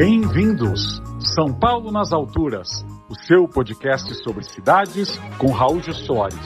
Bem-vindos! São Paulo nas Alturas, o seu podcast sobre cidades com Raul Soares.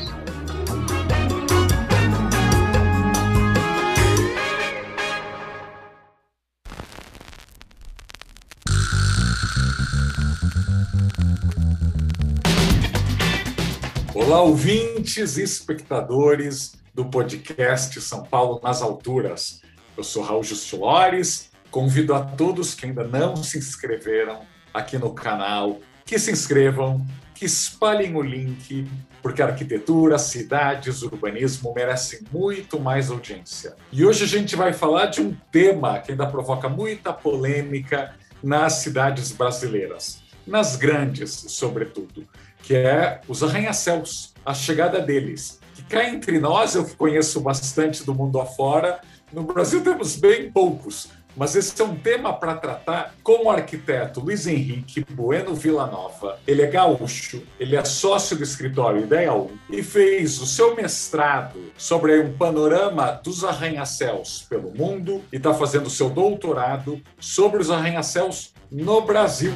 Olá, ouvintes e espectadores do podcast São Paulo nas Alturas. Eu sou Raul Justilores Convido a todos que ainda não se inscreveram aqui no canal que se inscrevam, que espalhem o link, porque arquitetura, cidades, urbanismo merecem muito mais audiência. E hoje a gente vai falar de um tema que ainda provoca muita polêmica nas cidades brasileiras, nas grandes, sobretudo, que é os arranha-céus, a chegada deles. Que cá entre nós, eu conheço bastante do mundo afora, no Brasil temos bem poucos, mas esse é um tema para tratar com o arquiteto Luiz Henrique Bueno Villanova. Ele é gaúcho, ele é sócio do escritório Ideia 1 e fez o seu mestrado sobre um panorama dos arranha-céus pelo mundo e está fazendo o seu doutorado sobre os arranha-céus no Brasil.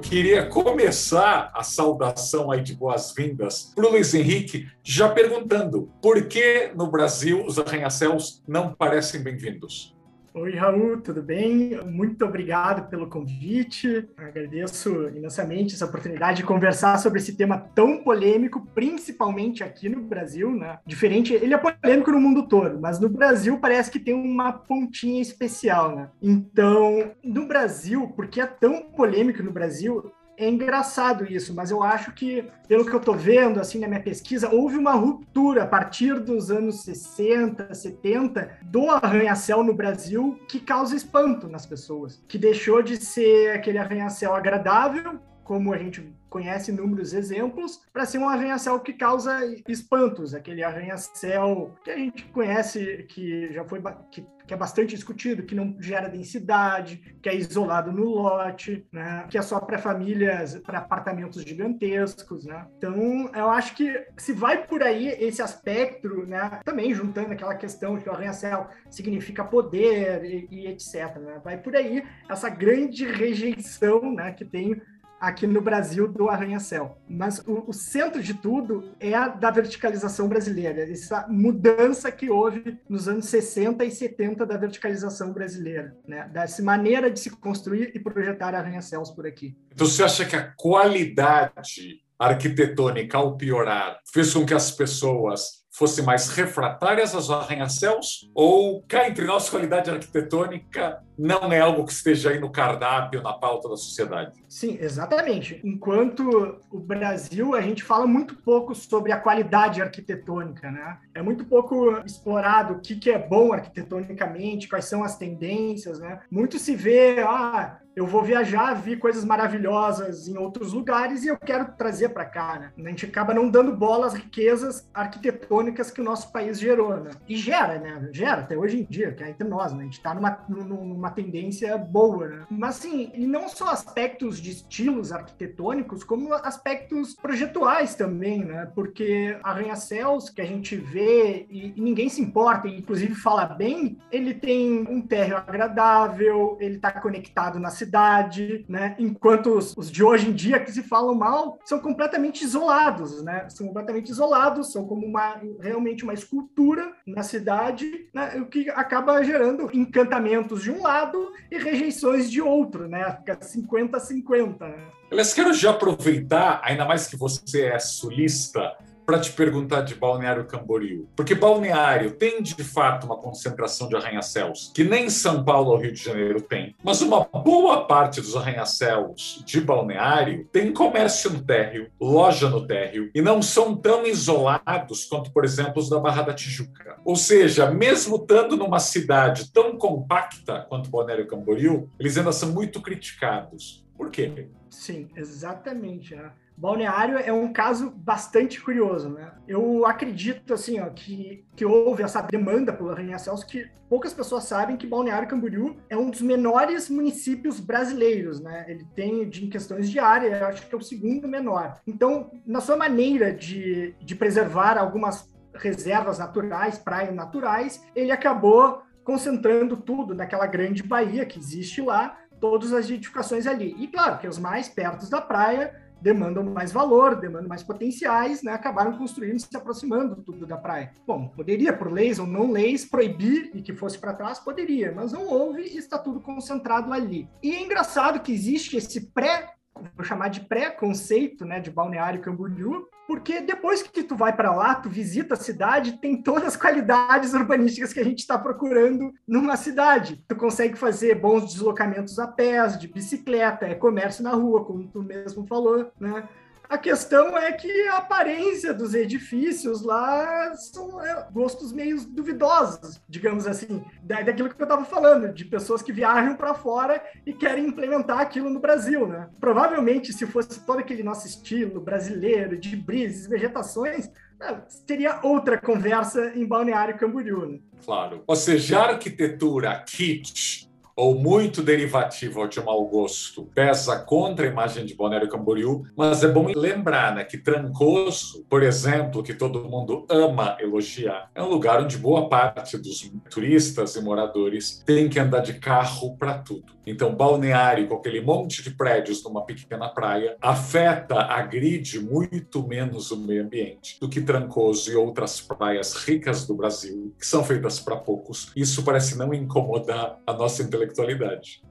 Queria começar a saudação aí de boas-vindas para o Luiz Henrique, já perguntando por que no Brasil os arranha-céus não parecem bem-vindos? Oi, Raul, tudo bem? Muito obrigado pelo convite. Agradeço imensamente essa oportunidade de conversar sobre esse tema tão polêmico, principalmente aqui no Brasil, né? Diferente, ele é polêmico no mundo todo, mas no Brasil parece que tem uma pontinha especial, né? Então, no Brasil, porque é tão polêmico no Brasil, é engraçado isso, mas eu acho que, pelo que eu estou vendo assim na minha pesquisa, houve uma ruptura a partir dos anos 60, 70 do arranha-céu no Brasil que causa espanto nas pessoas, que deixou de ser aquele arranha-céu agradável, como a gente conhece inúmeros exemplos, para ser um arranha-céu que causa espantos, aquele arranha-céu que a gente conhece, que já foi que, que, é bastante discutido, que não gera densidade, que é isolado no lote, né? que é só para famílias, para apartamentos gigantescos. Né? Então, eu acho que se vai por aí esse aspecto, né? também juntando aquela questão de que o arranha-céu significa poder e, e etc. Né? Vai por aí essa grande rejeição né, que tem aqui no Brasil do arranha-céu. Mas o, o, centro de tudo é a da verticalização brasileira, essa mudança que houve nos anos 60 e 70 da verticalização brasileira, né? dessa maneira de se construir e projetar arranha-céus por aqui. Então você acha que a qualidade arquitetônica, ao piorar, fez com que as pessoas fossem mais refratárias aos arranha-céus? Ou cá entre nós, qualidade arquitetônica não é algo que esteja aí no cardápio, na pauta da sociedade? Sim, exatamente. Enquanto o Brasil, a gente fala muito pouco sobre a qualidade arquitetônica, né? É muito pouco explorado o que, que é bom arquitetonicamente, quais são as tendências, né? Muito se vê, ah, eu vou viajar, vi coisas maravilhosas em outros lugares e eu quero trazer para cá, né? A gente acaba não dando bola às riquezas arquitetônicas que o nosso país gerou, né? E gera, né? Gera até hoje em dia, que é entre nós, né? A gente está numa, numa tendência boa, né? Mas, assim, e não só aspectos de estilos arquitetônicos, como aspectos projetuais também, né? Porque arranha-céus que a gente vê e, e ninguém se importa, e inclusive fala bem, ele tem um térreo agradável, ele está conectado na cidade, né? Enquanto os, os, de hoje em dia que se falam mal são completamente isolados, né? São completamente isolados, são como uma realmente uma escultura na cidade, né? O que acaba gerando encantamentos de um lado e rejeições de outro, né? Fica 50-50. Né? Aliás, quero já aproveitar, ainda mais que você é sulista, para te perguntar de Balneário Camboriú. Porque Balneário tem, de fato, uma concentração de arranha-céus que nem São Paulo ou Rio de Janeiro tem. Mas uma boa parte dos arranha-céus de Balneário tem comércio no térreo, loja no térreo, e não são tão isolados quanto, por exemplo, os da Barra da Tijuca. Ou seja, mesmo estando numa cidade tão compacta quanto Balneário Camboriú, eles ainda são muito criticados. Por quê? Sim, exatamente. Balneário é um caso bastante curioso, né? Eu acredito, assim, ó, que, que houve essa demanda pelo arranha-céus que poucas pessoas sabem que Balneário Camboriú é um dos menores municípios brasileiros, né? Ele tem, de, em questões de área, acho que é o segundo menor. Então, na sua maneira de, de preservar algumas reservas naturais, praias naturais, ele acabou concentrando tudo naquela grande baía que existe lá, todas as edificações ali. E claro que os mais perto da praia demandam mais valor, demandam mais potenciais, né, acabaram construindo, se aproximando tudo da praia. Bom, poderia, por leis ou não leis, proibir e que fosse para trás, poderia, mas não houve e está tudo concentrado ali. E é engraçado que existe esse pré vou chamar de pré-conceito, né, de Balneário Camboriú, porque depois que tu vai para lá, tu visita a cidade, tem todas as qualidades urbanísticas que a gente está procurando numa cidade. Tu consegue fazer bons deslocamentos a pé, de bicicleta, é comércio na rua, como tu mesmo falou, né? A questão é que a aparência dos edifícios lá são é, gostos meio duvidosos, digamos assim, daquilo que eu estava falando, de pessoas que viajam para fora e querem implementar aquilo no Brasil, né? Provavelmente, se fosse todo aquele nosso estilo brasileiro, de brises, vegetações, é, teria outra conversa em Balneário Camboriú. Né? Claro. Ou seja, arquitetura kitsch ou muito derivativo ou de mau gosto pesa contra a imagem de Balneário Camboriú, mas é bom lembrar né, que Trancoso, por exemplo, que todo mundo ama elogiar, é um lugar onde boa parte dos turistas e moradores tem que andar de carro para tudo. Então, Balneário, com aquele monte de prédios numa pequena praia, afeta, agride muito menos o meio ambiente do que Trancoso e outras praias ricas do Brasil, que são feitas para poucos. Isso parece não incomodar a nossa intelectualidade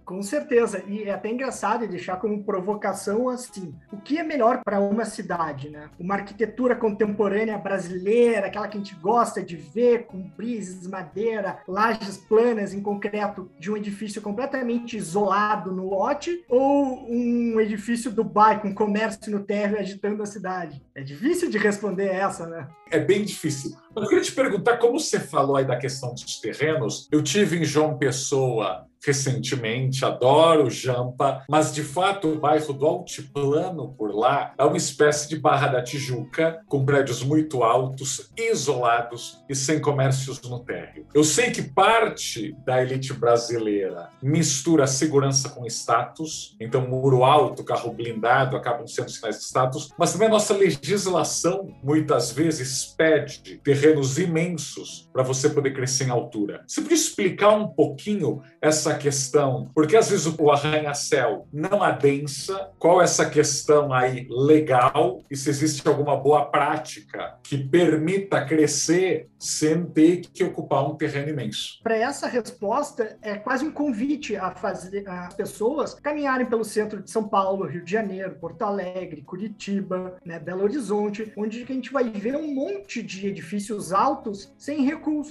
Com certeza. E é até engraçado deixar como provocação assim: o que é melhor para uma cidade, né? Uma arquitetura contemporânea brasileira, aquela que a gente gosta de ver, com brises, madeira, lajes planas em concreto de um edifício completamente isolado no lote, ou um edifício Dubai com comércio no térreo agitando a cidade? É difícil de responder essa, né? É bem difícil. Eu queria te perguntar, como você falou aí da questão dos terrenos, eu tive em João Pessoa recentemente, adoro Jampa, mas de fato o bairro do Altiplano por lá é uma espécie de Barra da Tijuca, com prédios muito altos, isolados e sem comércios no térreo. Eu sei que parte da elite brasileira mistura segurança com status, então muro alto, carro blindado acabam sendo sinais de status, mas também a nossa legislação muitas vezes pede terrenos imensos para você poder crescer em altura. Você podia explicar um pouquinho essa questão, porque às vezes o arranha-céu não adensa, qual é essa questão aí legal e se existe alguma boa prática que permita crescer sem ter que ocupar um terreno imenso. Para essa resposta, é quase um convite a fazer as pessoas caminharem pelo centro de São Paulo, Rio de Janeiro, Porto Alegre, Curitiba, né, Belo Horizonte, onde a gente vai ver um monte de edifícios altos sem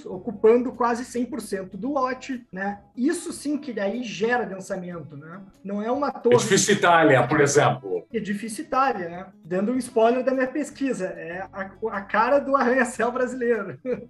ocupando quase 100% do lote, né? Isso sim que daí gera densamento, né? Não é uma torre. Edifício Itália, por exemplo. Edifício Itália, né? Dando um spoiler da minha pesquisa. É a, a cara do arranha-céu brasileiro.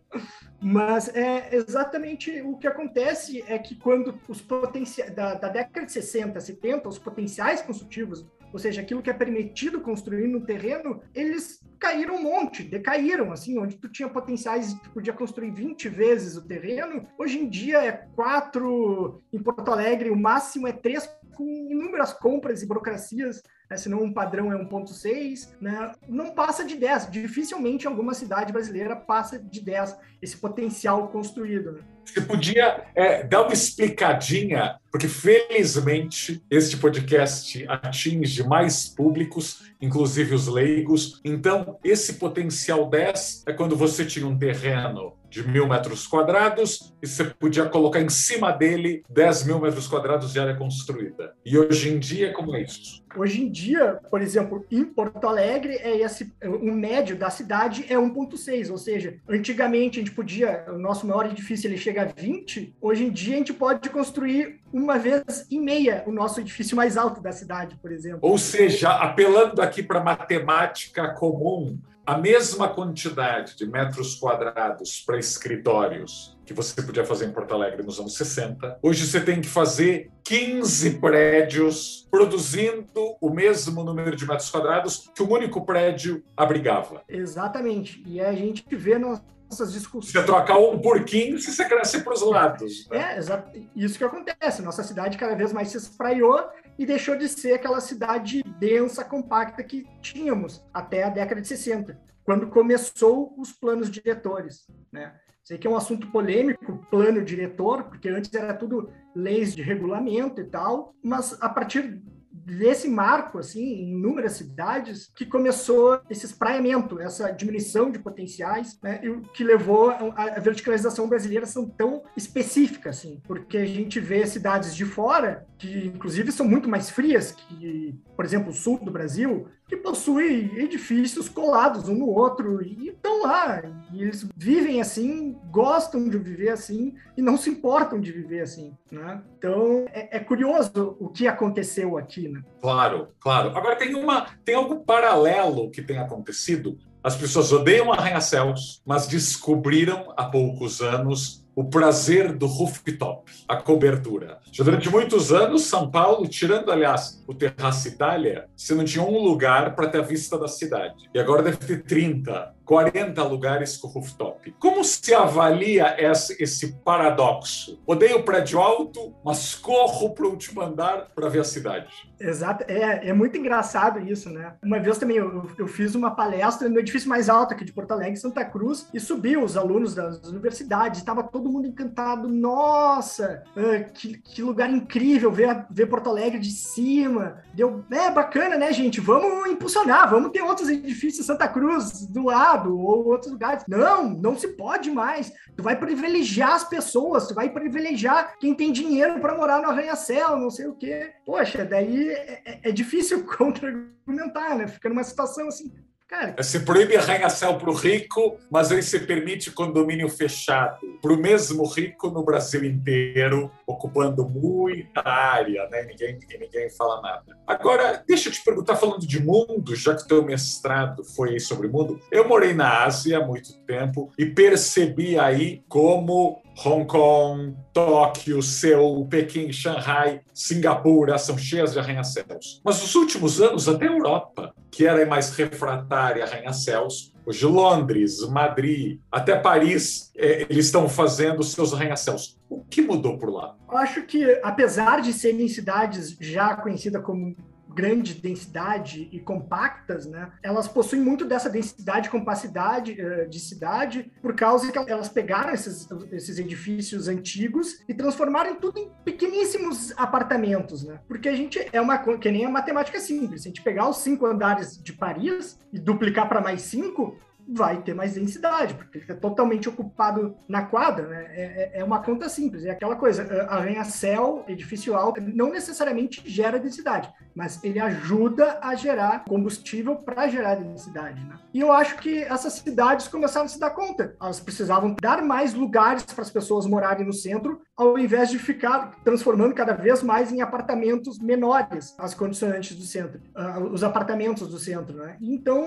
Mas é exatamente o que acontece é que quando os potenciais da, da década de 60, 70, os potenciais construtivos ou seja, aquilo que é permitido construir no terreno, eles caíram um monte, decaíram, assim, onde tu tinha potenciais, tu podia construir 20 vezes o terreno, hoje em dia é quatro, em Porto Alegre o máximo é três, com inúmeras compras e burocracias né, senão um padrão é 1.6, né, não passa de 10. Dificilmente alguma cidade brasileira passa de 10, esse potencial construído. Né? Você podia é, dar uma explicadinha, porque felizmente este podcast atinge mais públicos, inclusive os leigos. Então, esse potencial 10 é quando você tinha um terreno de mil metros quadrados e você podia colocar em cima dele 10 mil metros quadrados de área construída. E hoje em dia, como é isso? Hoje em dia, por exemplo, em Porto Alegre, é esse, o médio da cidade é 1,6, ou seja, antigamente a gente podia, o nosso maior edifício ele chega a 20, hoje em dia a gente pode construir uma vez e meia o nosso edifício mais alto da cidade, por exemplo. Ou seja, apelando aqui para matemática comum, a mesma quantidade de metros quadrados para escritórios que você podia fazer em Porto Alegre nos anos 60, hoje você tem que fazer 15 prédios produzindo o mesmo número de metros quadrados que um único prédio abrigava. Exatamente. E a gente vê nossas discussões. Você trocar um por 15, você cresce para os lados. Né? É, exato. Isso que acontece. Nossa cidade cada vez mais se espraiou e deixou de ser aquela cidade densa, compacta que tínhamos até a década de 60, quando começou os planos diretores, né? Sei que é um assunto polêmico, plano diretor, porque antes era tudo leis de regulamento e tal, mas a partir desse marco, assim, em inúmeras cidades, que começou esse espraiamento, essa diminuição de potenciais, né, e que levou a verticalização brasileira são tão específica, assim, porque a gente vê cidades de fora, que inclusive são muito mais frias que, por exemplo, o sul do Brasil, que possuem edifícios colados um no outro e estão lá. E eles vivem assim, gostam de viver assim e não se importam de viver assim. Né? Então é, é curioso o que aconteceu aqui. Né? Claro, claro. Agora tem uma tem algo paralelo que tem acontecido. As pessoas odeiam arranha-céus, mas descobriram há poucos anos o prazer do rooftop, a cobertura. Já durante muitos anos, São Paulo, tirando, aliás, o Terraço Itália, você não tinha um lugar para ter a vista da cidade. E agora deve ter 30, 40 lugares com rooftop. Como se avalia esse paradoxo? Odeio prédio alto, mas corro para o último andar para ver a cidade. Exato, é, é muito engraçado isso, né? Uma vez também eu, eu fiz uma palestra no edifício mais alto aqui de Porto Alegre, Santa Cruz, e subiu os alunos das universidades, estava todo mundo encantado. Nossa, ah, que, que lugar incrível ver, ver Porto Alegre de cima. Deu, é bacana, né, gente? Vamos impulsionar, vamos ter outros edifícios Santa Cruz do lado ou outros lugares. Não, não se pode mais. Tu vai privilegiar as pessoas, tu vai privilegiar quem tem dinheiro para morar no arranha-céu, não sei o quê. Poxa, daí é, é, é difícil contra-argumentar, né? Fica numa situação assim, Cara, se proíbe arranha-céu para o rico, mas aí se permite condomínio fechado para o mesmo rico no Brasil inteiro, ocupando muita área, né? Ninguém, ninguém fala nada. Agora, deixa eu te perguntar, falando de mundo, já que teu mestrado foi sobre mundo, eu morei na Ásia há muito tempo e percebi aí como Hong Kong, Tóquio, Seul, Pequim, Shanghai, Singapura são cheias de arranha-céus. Mas nos últimos anos, até a Europa, que era mais refratária a arranha-céus, hoje Londres, Madrid, até Paris, é, eles estão fazendo seus arranha-céus. O que mudou por lá? Eu acho que, apesar de serem cidades já conhecidas como grande densidade e compactas, né, elas possuem muito dessa densidade compacidade uh, de cidade por causa que elas pegaram esses, esses edifícios antigos e transformaram tudo em pequeníssimos apartamentos, né? Porque a gente é uma que nem a matemática simples. Se a gente pegar os cinco andares de Paris e duplicar para mais cinco, vai ter mais densidade, porque ele é totalmente ocupado na quadra, né? É, é, é uma conta simples, é aquela coisa, arranha-céu, edifício alto, não necessariamente gera densidade, mas ele ajuda a gerar combustível para gerar densidade, né? E eu acho que essas cidades começaram a se dar conta, elas precisavam dar mais lugares para as pessoas morarem no centro, ao invés de ficar transformando cada vez mais em apartamentos menores as condicionantes do centro, uh, os apartamentos do centro, né? Então,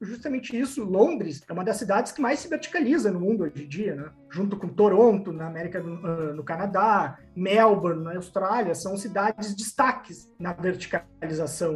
justamente isso, Londres é uma das cidades que mais se verticaliza no mundo hoje em dia, né? Junto com Toronto, na América do, uh, no Canadá, Melbourne, na Austrália, são cidades destaques na verticalização.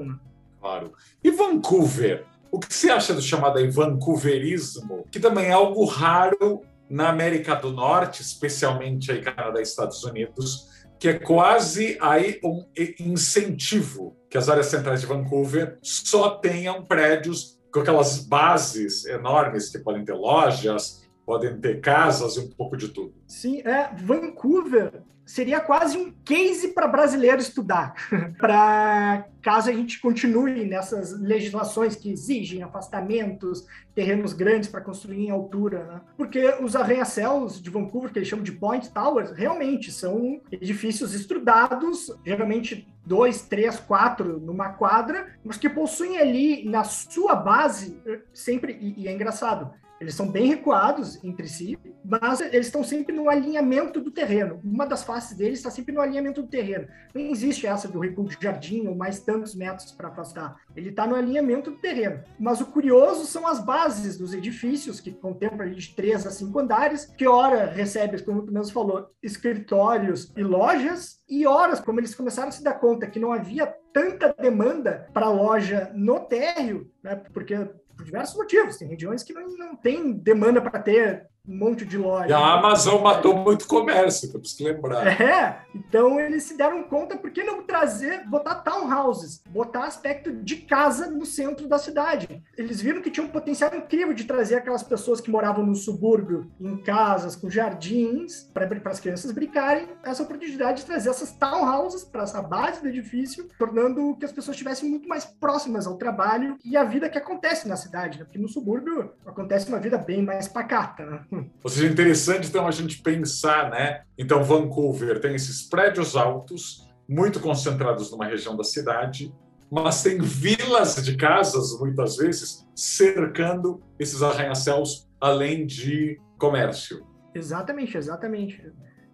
Né? Claro. E Vancouver? O que você acha do chamado aí Vancouverismo, que também é algo raro na América do Norte, especialmente aí Canadá e Estados Unidos, que é quase aí um incentivo que as áreas centrais de Vancouver só tenham prédios com aquelas bases enormes que podem ter lojas, podem ter casas e um pouco de tudo. Sim, é, Vancouver seria quase um case para brasileiro estudar, para caso a gente continue nessas legislações que exigem afastamentos, terrenos grandes para construir em altura, né? Porque os arranha-céus de Vancouver, que eles chamam de Point Towers, realmente são edifícios estudados, geralmente dois, três, quatro numa quadra, mas que possuem ali na sua base sempre, e, e é engraçado, Eles são bem recuados entre si, mas eles estão sempre no alinhamento do terreno. Uma das faces deles está sempre no alinhamento do terreno. Não existe essa do recuo de jardim ou mais tantos metros para afastar. Ele está no alinhamento do terreno. Mas o curioso são as bases dos edifícios, que contemplam de três a cinco andares, que ora recebe, como tu mesmo falou, escritórios e lojas, e horas, como eles começaram a se dar conta que não havia tanta demanda para loja no térreo, né, porque por diversos motivos. Tem regiões que não, não tem demanda para ter um monte de loja. E a Amazon matou muito comércio, temos que lembrar. É, então eles se deram conta, por que não trazer, botar townhouses, botar aspecto de casa no centro da cidade. Eles viram que tinha um potencial incrível de trazer aquelas pessoas que moravam no subúrbio, em casas, com jardins, para as crianças brincarem, essa oportunidade de trazer essas townhouses para essa base do edifício, tornando que as pessoas estivessem muito mais próximas ao trabalho e à vida que acontece na cidade, né? porque no subúrbio acontece uma vida bem mais pacata, né? Ou seja, é interessante então a gente pensar, né? Então, Vancouver tem esses prédios altos, muito concentrados numa região da cidade, mas tem vilas de casas, muitas vezes, cercando esses arranha-céus, além de comércio. Exatamente, exatamente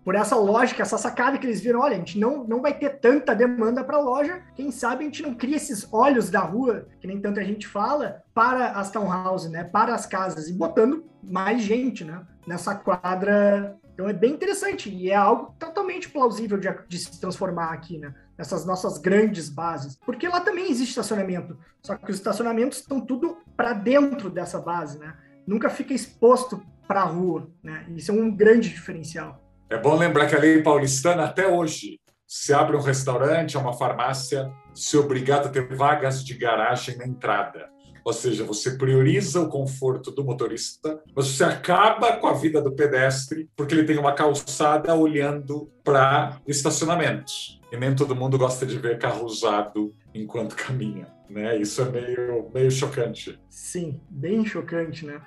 por essa lógica, essa sacada que eles viram, olha, a gente não, não vai ter tanta demanda para a loja, quem sabe a gente não cria esses olhos da rua, que nem tanta gente fala, para as townhouses, né, para as casas, e botando mais gente, né, nessa quadra. Então é bem interessante e é algo totalmente plausível de, de se transformar aqui, né, nessas nossas grandes bases, porque lá também existe estacionamento, só que os estacionamentos estão tudo para dentro dessa base, né, nunca fica exposto para a rua, né, isso é um grande diferencial. É bom lembrar que a lei paulistana, até hoje, se abre um restaurante, uma farmácia, se obrigado a ter vagas de garagem na entrada. Ou seja, você prioriza o conforto do motorista, mas você acaba com a vida do pedestre, porque ele tem uma calçada olhando para estacionamentos. E nem todo mundo gosta de ver carro usado enquanto caminha. Né? Isso é meio, meio chocante. Sim, bem chocante, né?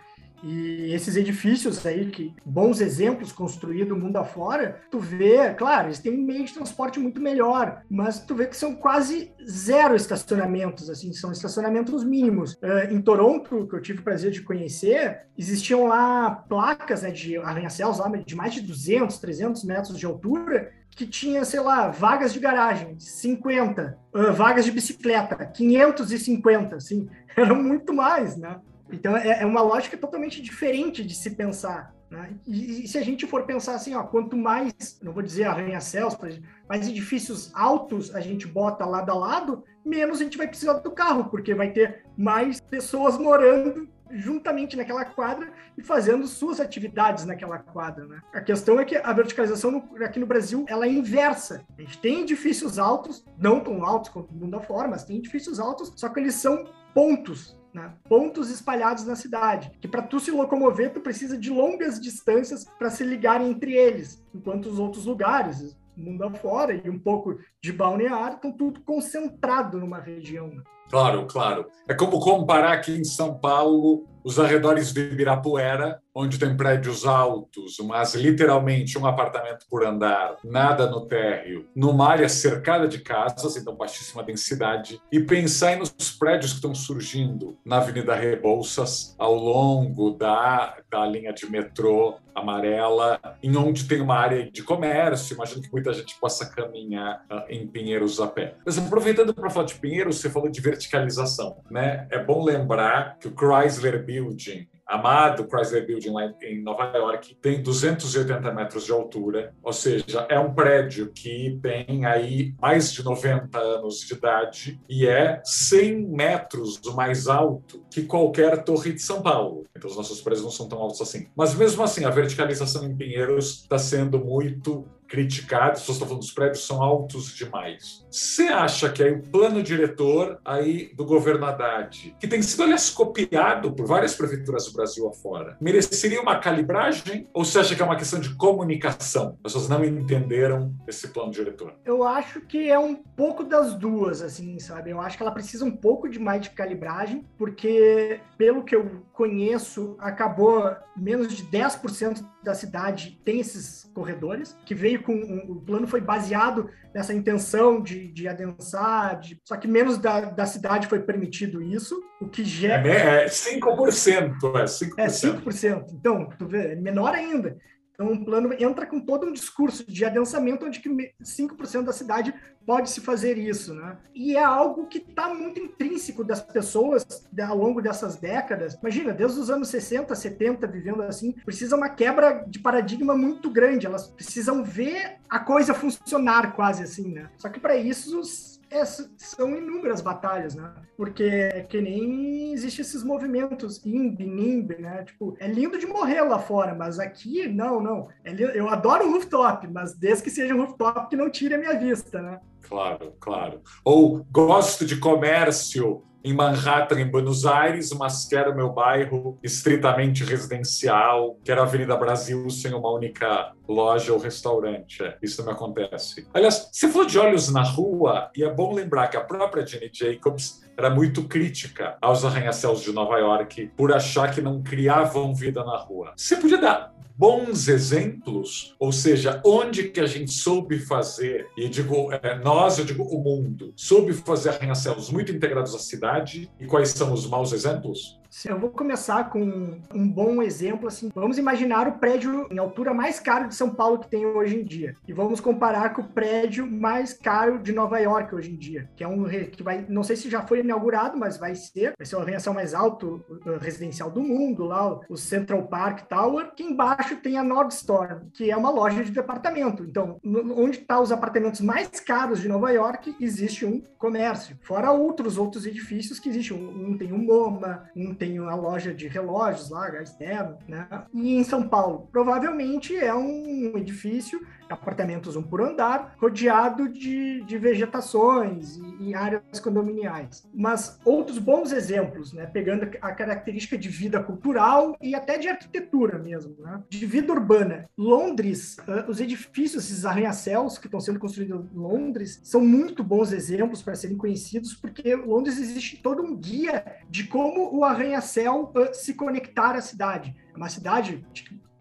E esses edifícios aí, que bons exemplos construídos mundo afora, tu vê, claro, eles têm um meio de transporte muito melhor, mas tu vê que são quase zero estacionamentos, assim, são estacionamentos mínimos. Uh, em Toronto, que eu tive o prazer de conhecer, existiam lá placas né, de arranha-céus lá de mais de 200, 300 metros de altura, que tinha, sei lá, vagas de garagem, 50, uh, vagas de bicicleta, 550, assim, eram muito mais, né? Então é, é uma lógica totalmente diferente de se pensar. Né? E, e, se a gente for pensar assim, ó, quanto mais, não vou dizer arranha-céus, mais edifícios altos a gente bota lado a lado, menos a gente vai precisar do carro, porque vai ter mais pessoas morando juntamente naquela quadra e fazendo suas atividades naquela quadra, né? A questão é que a verticalização no, aqui no Brasil ela é inversa. A gente tem edifícios altos, não tão altos quanto o mundo afora, mas tem edifícios altos, só que eles são pontos né? pontos espalhados na cidade, que para tu se locomover tu precisa de longas distâncias para se ligar entre eles, enquanto os outros lugares, mundo afora e um pouco de balneário, estão tudo concentrado numa região. Né? Claro, claro. É como comparar aqui em São Paulo os arredores do Ibirapuera, onde tem prédios altos, mas literalmente um apartamento por andar, nada no térreo, numa área cercada de casas, então baixíssima densidade, e pensar nos prédios que estão surgindo na Avenida Rebouças, ao longo da, da linha de metrô amarela, em onde tem uma área de comércio, imagino que muita gente possa caminhar uh, em Pinheiros a pé. Mas aproveitando para falar de Pinheiros, você falou de verticalização, né? É bom lembrar que o Chrysler Building amado Chrysler Building lá em Nova York, tem 280 metros de altura, ou seja, é um prédio que tem aí mais de 90 anos de idade e é 100 metros mais alto que qualquer torre de São Paulo. Então os nossos prédios não são tão altos assim. Mas mesmo assim, a verticalização em Pinheiros está sendo muito criticado, pessoas estão falando que os prédios são altos demais. Você acha que aí o plano diretor aí do governo Haddad, que tem sido, aliás, copiado por várias prefeituras do Brasil afora, mereceria uma calibragem? Ou você acha que é uma questão de comunicação? As pessoas não entenderam esse plano diretor? Eu acho que é um pouco das duas, assim, sabe? Eu acho que ela precisa um pouco de mais de calibragem, porque, pelo que eu conheço, acabou menos de 10% da cidade tem esses corredores, que veio com. Um, o plano foi baseado nessa intenção de, de adensar, de, só que menos da, da cidade foi permitido isso, o que gera. É, é 5%, é 5%. É 5%. Então, tu vê, é menor ainda. Então, o plano entra com todo um discurso de adensamento, onde que 5% da cidade pode se fazer isso, né? E é algo que está muito intrínseco das pessoas ao longo dessas décadas. Imagina, desde os anos 60, 70, vivendo assim, precisa uma quebra de paradigma muito grande. Elas precisam ver a coisa funcionar quase assim, né? Só que para isso é, são inúmeras batalhas, né? Porque é que nem existem esses movimentos INB, NIMB, né? Tipo, é lindo de morrer lá fora, mas aqui, não, não. É eu adoro o rooftop, mas desde que seja um rooftop que não tire a minha vista, né? Claro, claro. Ou gosto de comércio em Manhattan, em Buenos Aires, mas quero meu bairro estritamente residencial, quero a Avenida Brasil sem uma única loja ou restaurante. É, isso não acontece. Aliás, você falou de olhos na rua, e é bom lembrar que a própria Jenny Jacobs era muito crítica aos arranha-céus de Nova York por achar que não criavam vida na rua. Você podia dar bons exemplos, ou seja, onde que a gente soube fazer, e digo é, nós, eu digo o mundo, soube fazer arranha-céus muito integrados à cidade, e quais são os maus exemplos? Eu vou começar com um bom exemplo. Assim, vamos imaginar o prédio em altura mais caro de São Paulo que tem hoje em dia e vamos comparar com o prédio mais caro de Nova York hoje em dia, que é um que vai, não sei se já foi inaugurado, mas vai ser, vai ser o arranha-céu mais alto residencial do mundo, lá o Central Park Tower, que embaixo tem a Nordstrom, que é uma loja de departamento. Então, onde estão tá os apartamentos mais caros de Nova York, existe um comércio. Fora outros outros edifícios que existem, um, um tem um MoMA, um tem a loja de relógios lá, gás externo, né? E em São Paulo, provavelmente é um edifício apartamentos um por andar, rodeado de, de vegetações e, e, áreas condominiais. Mas outros bons exemplos, né, pegando a característica de vida cultural e até de arquitetura mesmo, né, de vida urbana. Londres, uh, os edifícios, esses arranha-céus que estão sendo construídos em Londres, são muito bons exemplos para serem conhecidos, porque Londres existe todo um guia de como o arranha-céu uh, se conectar à cidade. É uma cidade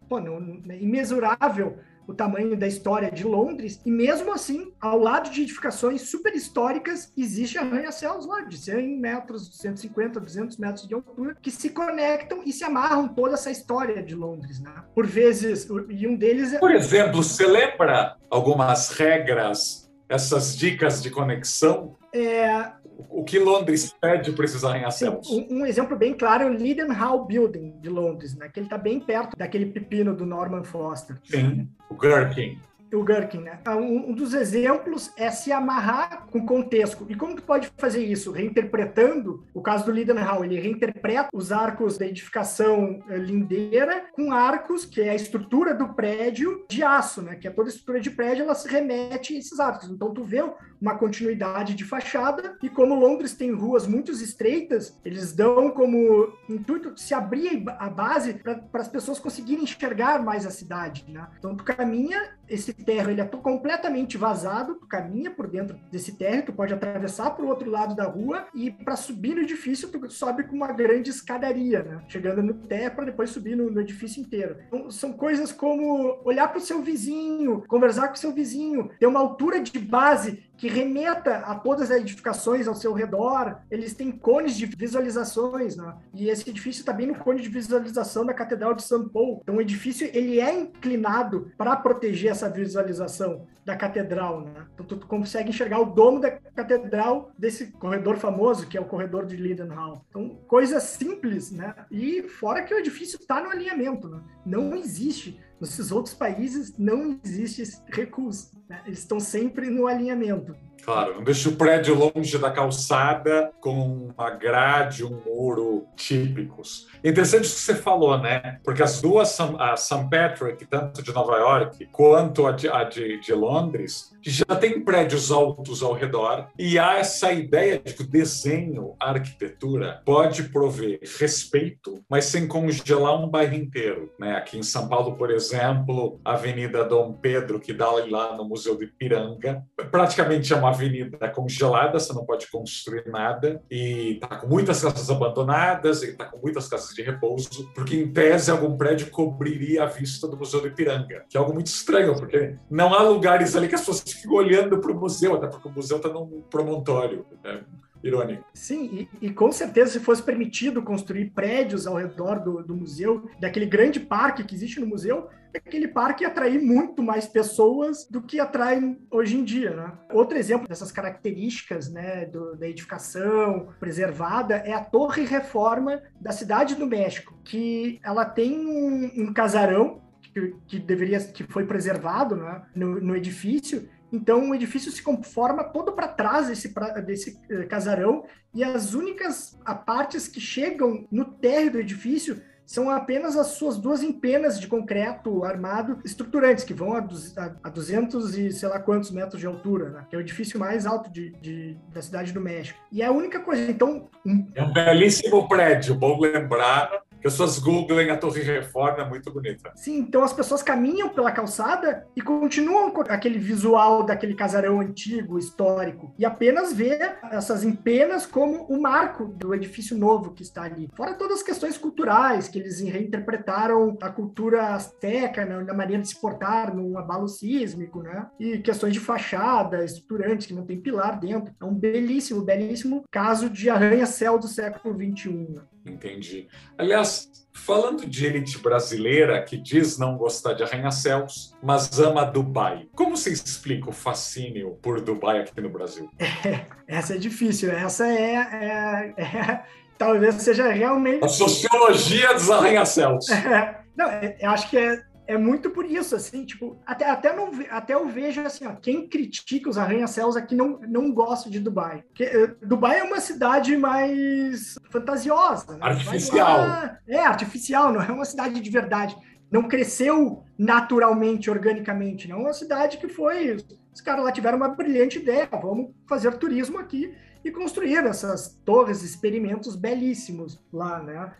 pô, não, imensurável o tamanho da história de Londres, e mesmo assim, ao lado de edificações super históricas, existe arranha-céus lá de 100 metros, 150, 200 metros de altura, que se conectam e se amarram toda essa história de Londres, né? Por vezes, e um deles é... Por exemplo, você lembra algumas regras, essas dicas de conexão? É, o que Londres pede para esses arranha-céus? Um, um, exemplo bem claro é o Leadenhall Building de Londres, né? que ele está bem perto daquele pepino do Norman Foster. Sim, o Gherkin o Gherkin, né? Ah, um, dos exemplos é se amarrar com contexto. E como tu pode fazer isso? Reinterpretando, o caso do Lidenhall, ele reinterpreta os arcos da edificação eh, lindeira com arcos, que é a estrutura do prédio de aço, né? Que é toda estrutura de prédio, ela se remete a esses arcos. Então tu vê uma continuidade de fachada e como Londres tem ruas muito estreitas, eles dão como intuito se abrir a base para as pessoas conseguirem enxergar mais a cidade, né? Então tu caminha esse terra ele é completamente vazado, tu caminha por dentro desse terra, tu pode atravessar para o outro lado da rua e para subir no edifício tu sobe com uma grande escadaria, né? Chegando no terra para depois subir no, no, edifício inteiro. Então, são coisas como olhar para o seu vizinho, conversar com o seu vizinho, ter uma altura de base que remeta a todas as edificações ao seu redor. Eles têm cones de visualizações, né? E esse edifício está bem no cone de visualização da Catedral de São Paulo. Então, o edifício ele é inclinado para proteger essa visualização da catedral, né? Então, tu consegue enxergar o domo da catedral desse corredor famoso, que é o corredor de Lidenhall. Então, coisas simples, né? E fora que o edifício está no alinhamento, né? Não existe Nesses outros países não existe esse recurso. Né? Eles estão sempre no alinhamento. Claro, não deixa o prédio longe da calçada com uma grade, um muro típicos. Interessante o que você falou, né? Porque as duas, a St. Patrick, tanto de Nova York quanto a de, a de, de Londres, já tem prédios altos ao redor e há essa ideia de que o desenho, a arquitetura, pode prover respeito, mas sem congelar um bairro inteiro. Né? Aqui em São Paulo, por exemplo, a Avenida Dom Pedro, que dá lá no Museu de Piranga, praticamente é uma avenida congelada, você não pode construir nada, e está com muitas casas abandonadas, e está com muitas casas de repouso, porque em tese algum prédio cobriria a vista do Museu do Ipiranga, que é algo muito estranho, porque não há lugares ali que as pessoas fiquem olhando para o museu, até porque o museu está num promontório. Né? Irônico. Sim, e, e, com certeza se fosse permitido construir prédios ao redor do, do museu, daquele grande parque que existe no museu, aquele parque atrair muito mais pessoas do que atrai hoje em dia, né? Outro exemplo dessas características, né, do, da edificação preservada é a Torre Reforma da cidade do México, que ela tem um, um casarão que, que, deveria que foi preservado né, no, no edifício então o edifício se conforma todo para trás desse, desse eh, casarão e as únicas partes que chegam no térreo do edifício são apenas as suas duas empenas de concreto armado estruturantes, que vão a, a, 200 e sei lá quantos metros de altura, né? que é o edifício mais alto de, de, da cidade do México. E é a única coisa, então... Um... É um belíssimo prédio, bom lembrar, as pessoas googlem a Torre Reforma, é muito bonita. Sim, então as pessoas caminham pela calçada e continuam com aquele visual daquele casarão antigo, histórico, e apenas vê essas empenas como o marco do edifício novo que está ali. Fora todas as questões culturais, que eles reinterpretaram a cultura azteca né, na maneira de se portar num abalo sísmico, né? E questões de fachada, estruturante, que não tem pilar dentro. É um belíssimo, belíssimo caso de arranha-céu do século XXI. Entendi. Aliás, falando de elite brasileira que diz não gostar de arranha-céus, mas ama Dubai, como você explica o fascínio por Dubai aqui no Brasil? É, essa é difícil. Essa é, é, é, talvez seja realmente. A sociologia dos arranha-céus. Não, é, eu acho que é é muito por isso, assim, tipo, até, até, não, até eu vejo assim, ó, quem critica os arranha-céus aqui não, não gosta de Dubai. Porque, uh, Dubai é uma cidade mais fantasiosa. Né? Artificial. Lá, é, artificial, não é uma cidade de verdade. Não cresceu naturalmente, organicamente. Não é uma cidade que foi. Os caras lá tiveram uma brilhante ideia, vamos fazer turismo aqui e construir essas torres, experimentos belíssimos lá, né?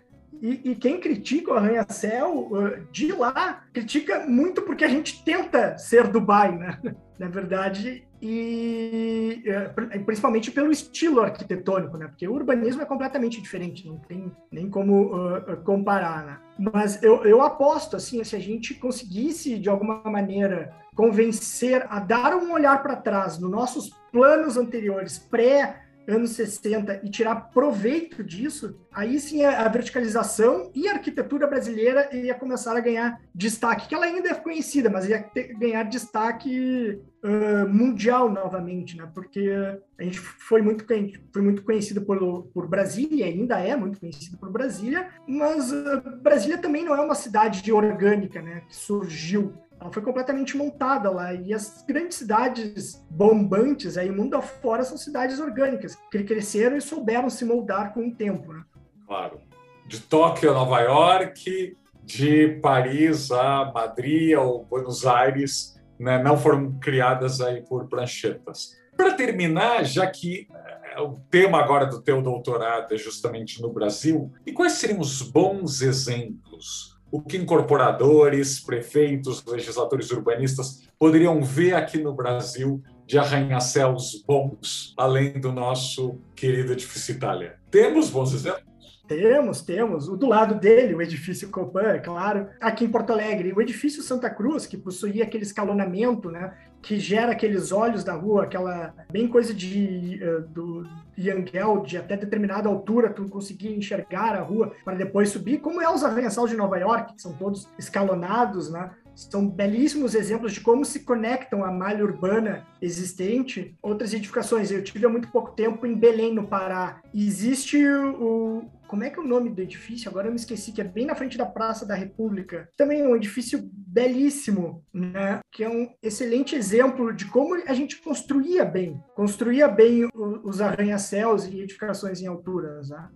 E, e, quem critica o arranha-céu de lá critica muito porque a gente tenta ser Dubai, né? Na verdade, e é, principalmente pelo estilo arquitetônico, né? Porque o urbanismo é completamente diferente, não tem nem como uh, comparar, né? Mas eu, eu aposto, assim, se a gente conseguisse, de alguma maneira, convencer a dar um olhar para trás nos nossos planos anteriores, pré anos 60 e tirar proveito disso, aí sim a verticalização e a arquitetura brasileira ia começar a ganhar destaque, que ela ainda é conhecida, mas ia ter, ganhar destaque uh, mundial novamente, né? Porque a gente foi muito, foi muito conhecido por, por Brasília, ainda é muito conhecido por Brasília, mas uh, Brasília também não é uma cidade orgânica, né? Que surgiu ela foi completamente montada lá. E as grandes cidades bombantes aí, mundo afora, são cidades orgânicas, que cresceram e souberam se moldar com o tempo. Né? Claro. De Tóquio a Nova York, de Paris a Madrid ou Buenos Aires, né, não foram criadas aí por pranchetas. Para terminar, já que é, o tema agora do teu doutorado é justamente no Brasil, e quais seriam os bons exemplos o que incorporadores, prefeitos, legisladores urbanistas poderiam ver aqui no Brasil de arranha-céus bons, além do nosso querido edifício Itália. Temos bons exemplos? Temos, temos. O do lado dele, o edifício Copan, é claro. Aqui em Porto Alegre, o edifício Santa Cruz, que possuía aquele escalonamento, né? Que gera aqueles olhos da rua, aquela bem coisa de uh, do Yangel, de até determinada altura tu conseguir enxergar a rua para depois subir, como é os arranha-céus de Nova York, que são todos escalonados, né? São belíssimos exemplos de como se conectam a malha urbana existente. Outras edificações, eu tive há muito pouco tempo em Belém, no Pará. Existe o. Como é que é o nome do edifício? Agora eu me esqueci, que é bem na frente da Praça da República. Também é um edifício belíssimo, né? Que é um excelente exemplo de como a gente construía bem. Construía bem os arranha-céus e edificações em alturas, né?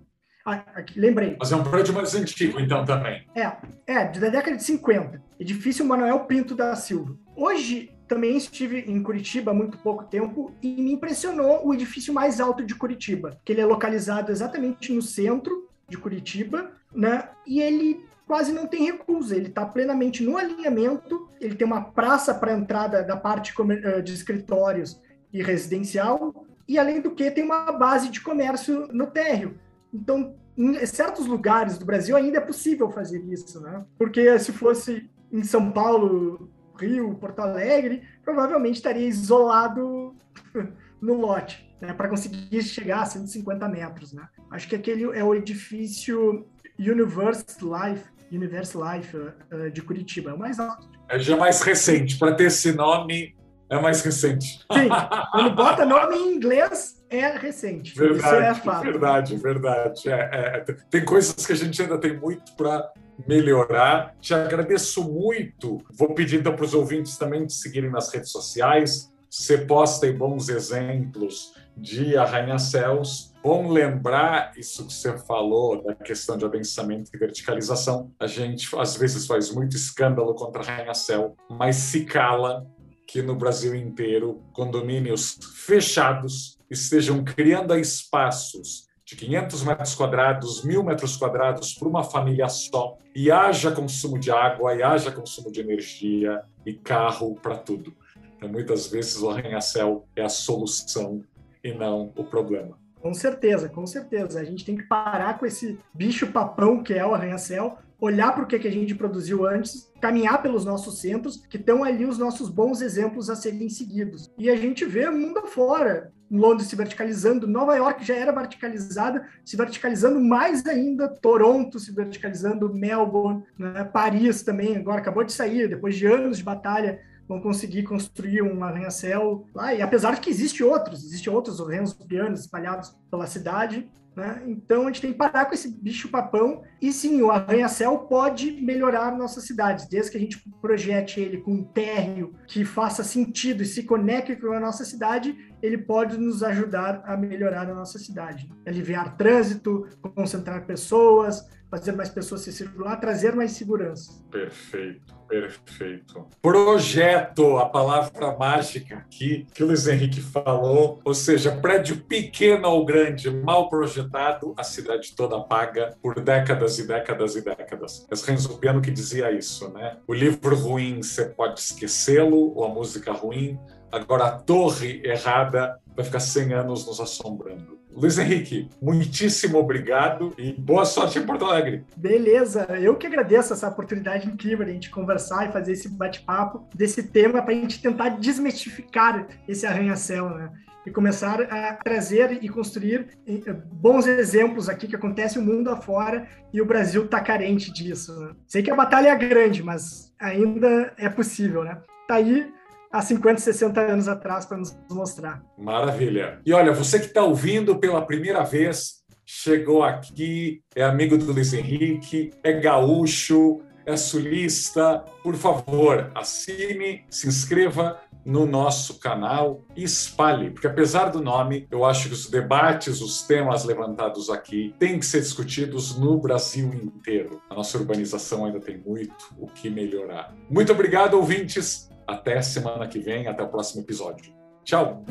Ah, aqui, lembrei. Mas é um prédio mais antigo, então, também. É, é, da década de 50. Edifício Manuel Pinto da Silva. Hoje, também estive em Curitiba há muito pouco tempo e me impressionou o edifício mais alto de Curitiba, que ele é localizado exatamente no centro de Curitiba, né? E ele quase não tem recusa, ele está plenamente no alinhamento, ele tem uma praça para entrada da parte de escritórios e residencial, e além do que tem uma base de comércio no térreo. Então, em certos lugares do Brasil ainda é possível fazer isso, né? Porque se fosse em São Paulo, Rio, Porto Alegre, provavelmente estaria isolado no lote, né? Para conseguir chegar a 150 metros, né? Acho que aquele é o edifício Universe Life, Universe Life uh, de Curitiba, é o mais alto. É já mais recente, para ter esse nome é mais recente. Sim, quando bota nome em inglês, é recente. Verdade, Isso é fato. verdade, verdade. É, é, tem coisas que a gente ainda tem muito para melhorar. Te agradeço muito. Vou pedir então para os ouvintes também de seguirem nas redes sociais. Você posta aí bons exemplos de arranha-céus. Bom lembrar isso que você falou da questão de adensamento e verticalização. A gente às vezes faz muito escândalo contra arranha-céu, mas se cala que no Brasil inteiro condomínios fechados estejam criando espaços de 500 metros quadrados, mil metros quadrados para uma família só, e haja consumo de água, e haja consumo de energia e carro para tudo. Então, muitas vezes o arranha-céu é a solução e não o problema. Com certeza, com certeza. A gente tem que parar com esse bicho papão que é o arranha-céu, olhar para o que, que a gente produziu antes, caminhar pelos nossos centros, que estão ali os nossos bons exemplos a serem seguidos. E a gente vê o mundo afora. Londres se verticalizando, Nova York já era verticalizada, se verticalizando mais ainda, Toronto se verticalizando, Melbourne, né? Paris também, agora acabou de sair, depois de anos de batalha, vão conseguir construir um arranha-céu lá. E apesar de que existem outros, existem outros arranhos pianos espalhados pela cidade, né? Então a gente tem que parar com esse bicho papão. E sim, o arranha-céu pode melhorar nossas cidades, desde que a gente projete ele com um térreo que faça sentido e se conecte com a nossa cidade, ele pode nos ajudar a melhorar a nossa cidade. Aliviar trânsito, concentrar pessoas, fazer mais pessoas se circular, trazer mais segurança. Perfeito, perfeito. Projeto, a palavra mágica aqui que o Luiz Henrique falou, ou seja, prédio pequeno ou grande, mal projetado, a cidade toda paga por décadas e décadas e décadas. Esse Renzo Piano que dizia isso, né? O livro ruim você pode esquecê-lo, ou a música ruim, agora a torre errada vai ficar 100 anos nos assombrando. Luiz Henrique, muitíssimo obrigado e boa sorte em Porto Alegre. Beleza, eu que agradeço essa oportunidade incrível de a gente conversar e fazer esse bate-papo desse tema para a gente tentar desmistificar esse arranha-céu, né? E começar a trazer e construir eh, bons exemplos aqui que acontece o mundo afora e o Brasil está carente disso. Né? Sei que a batalha é grande, mas ainda é possível, né? Tá aí há 50, 60 anos atrás para nos mostrar. Maravilha. E olha, você que está ouvindo pela primeira vez, chegou aqui, é amigo do Luiz Henrique, é gaúcho, é sulista, por favor, assine, se inscreva no nosso canal e espalhe, porque apesar do nome, eu acho que os debates, os temas levantados aqui têm que ser discutidos no Brasil inteiro. A nossa urbanização ainda tem muito o que melhorar. Muito obrigado, ouvintes. Até semana que vem, até o próximo episódio. Tchau!